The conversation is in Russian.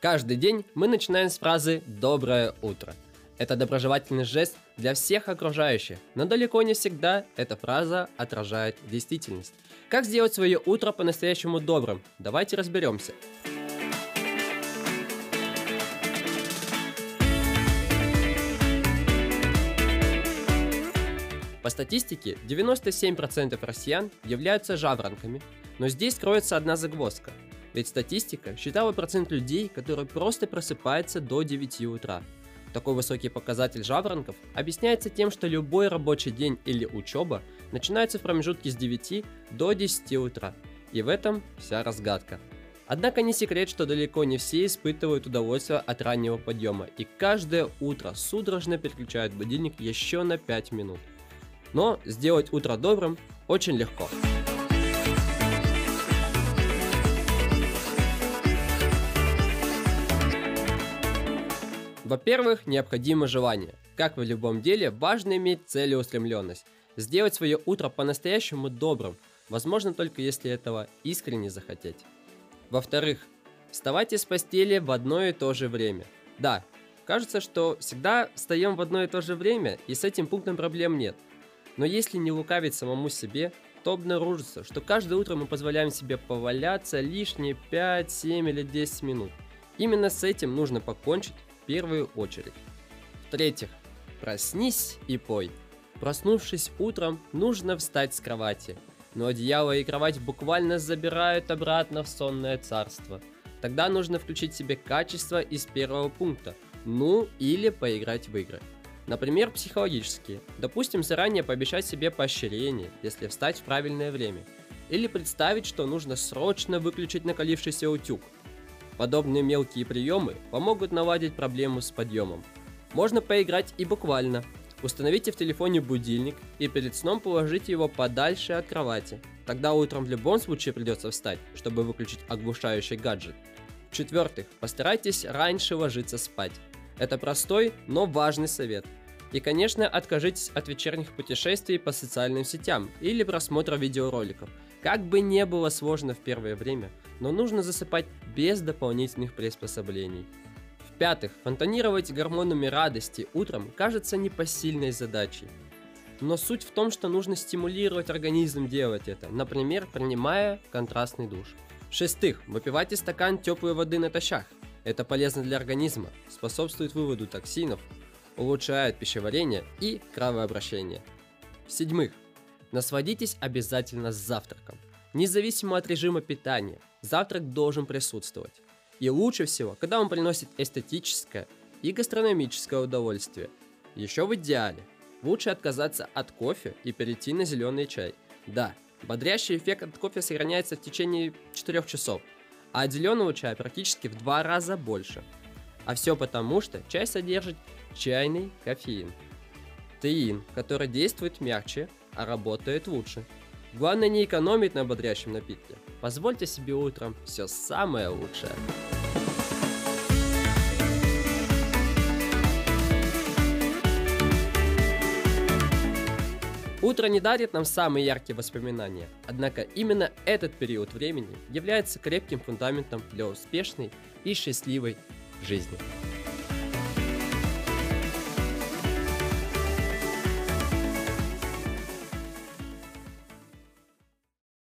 Каждый день мы начинаем с фразы «доброе утро». Это доброжелательный жест для всех окружающих, но далеко не всегда эта фраза отражает действительность. Как сделать свое утро по-настоящему добрым? Давайте разберемся. По статистике, 97% россиян являются жаворонками, но здесь кроется одна загвоздка – ведь статистика считала процент людей, которые просто просыпаются до 9 утра. Такой высокий показатель жаворонков объясняется тем, что любой рабочий день или учеба начинается в промежутке с 9 до 10 утра. И в этом вся разгадка. Однако не секрет, что далеко не все испытывают удовольствие от раннего подъема, и каждое утро судорожно переключают будильник еще на 5 минут. Но сделать утро добрым очень легко. Во-первых, необходимо желание. Как в любом деле, важно иметь целеустремленность. Сделать свое утро по-настоящему добрым, возможно только если этого искренне захотеть. Во-вторых, вставайте с постели в одно и то же время. Да, кажется, что всегда встаем в одно и то же время, и с этим пунктом проблем нет. Но если не лукавить самому себе, то обнаружится, что каждое утро мы позволяем себе поваляться лишние 5, 7 или 10 минут. Именно с этим нужно покончить первую очередь. В-третьих, проснись и пой. Проснувшись утром, нужно встать с кровати. Но одеяло и кровать буквально забирают обратно в сонное царство. Тогда нужно включить себе качество из первого пункта. Ну или поиграть в игры. Например, психологические. Допустим, заранее пообещать себе поощрение, если встать в правильное время. Или представить, что нужно срочно выключить накалившийся утюг – Подобные мелкие приемы помогут наладить проблему с подъемом. Можно поиграть и буквально. Установите в телефоне будильник и перед сном положите его подальше от кровати. Тогда утром в любом случае придется встать, чтобы выключить оглушающий гаджет. В-четвертых, постарайтесь раньше ложиться спать. Это простой, но важный совет. И, конечно, откажитесь от вечерних путешествий по социальным сетям или просмотра видеороликов. Как бы не было сложно в первое время, но нужно засыпать без дополнительных приспособлений. В-пятых, фонтанировать гормонами радости утром кажется непосильной задачей. Но суть в том, что нужно стимулировать организм делать это, например, принимая контрастный душ. В-шестых, выпивайте стакан теплой воды натощак. Это полезно для организма, способствует выводу токсинов, улучшает пищеварение и кровообращение. В-седьмых, насладитесь обязательно с завтраком. Независимо от режима питания, завтрак должен присутствовать. И лучше всего, когда он приносит эстетическое и гастрономическое удовольствие. Еще в идеале, лучше отказаться от кофе и перейти на зеленый чай. Да, бодрящий эффект от кофе сохраняется в течение 4 часов, а от зеленого чая практически в два раза больше. А все потому, что чай содержит чайный кофеин. Теин, который действует мягче, а работает лучше. Главное не экономить на бодрящем напитке. Позвольте себе утром все самое лучшее. Утро не дарит нам самые яркие воспоминания, однако именно этот период времени является крепким фундаментом для успешной и счастливой жизни.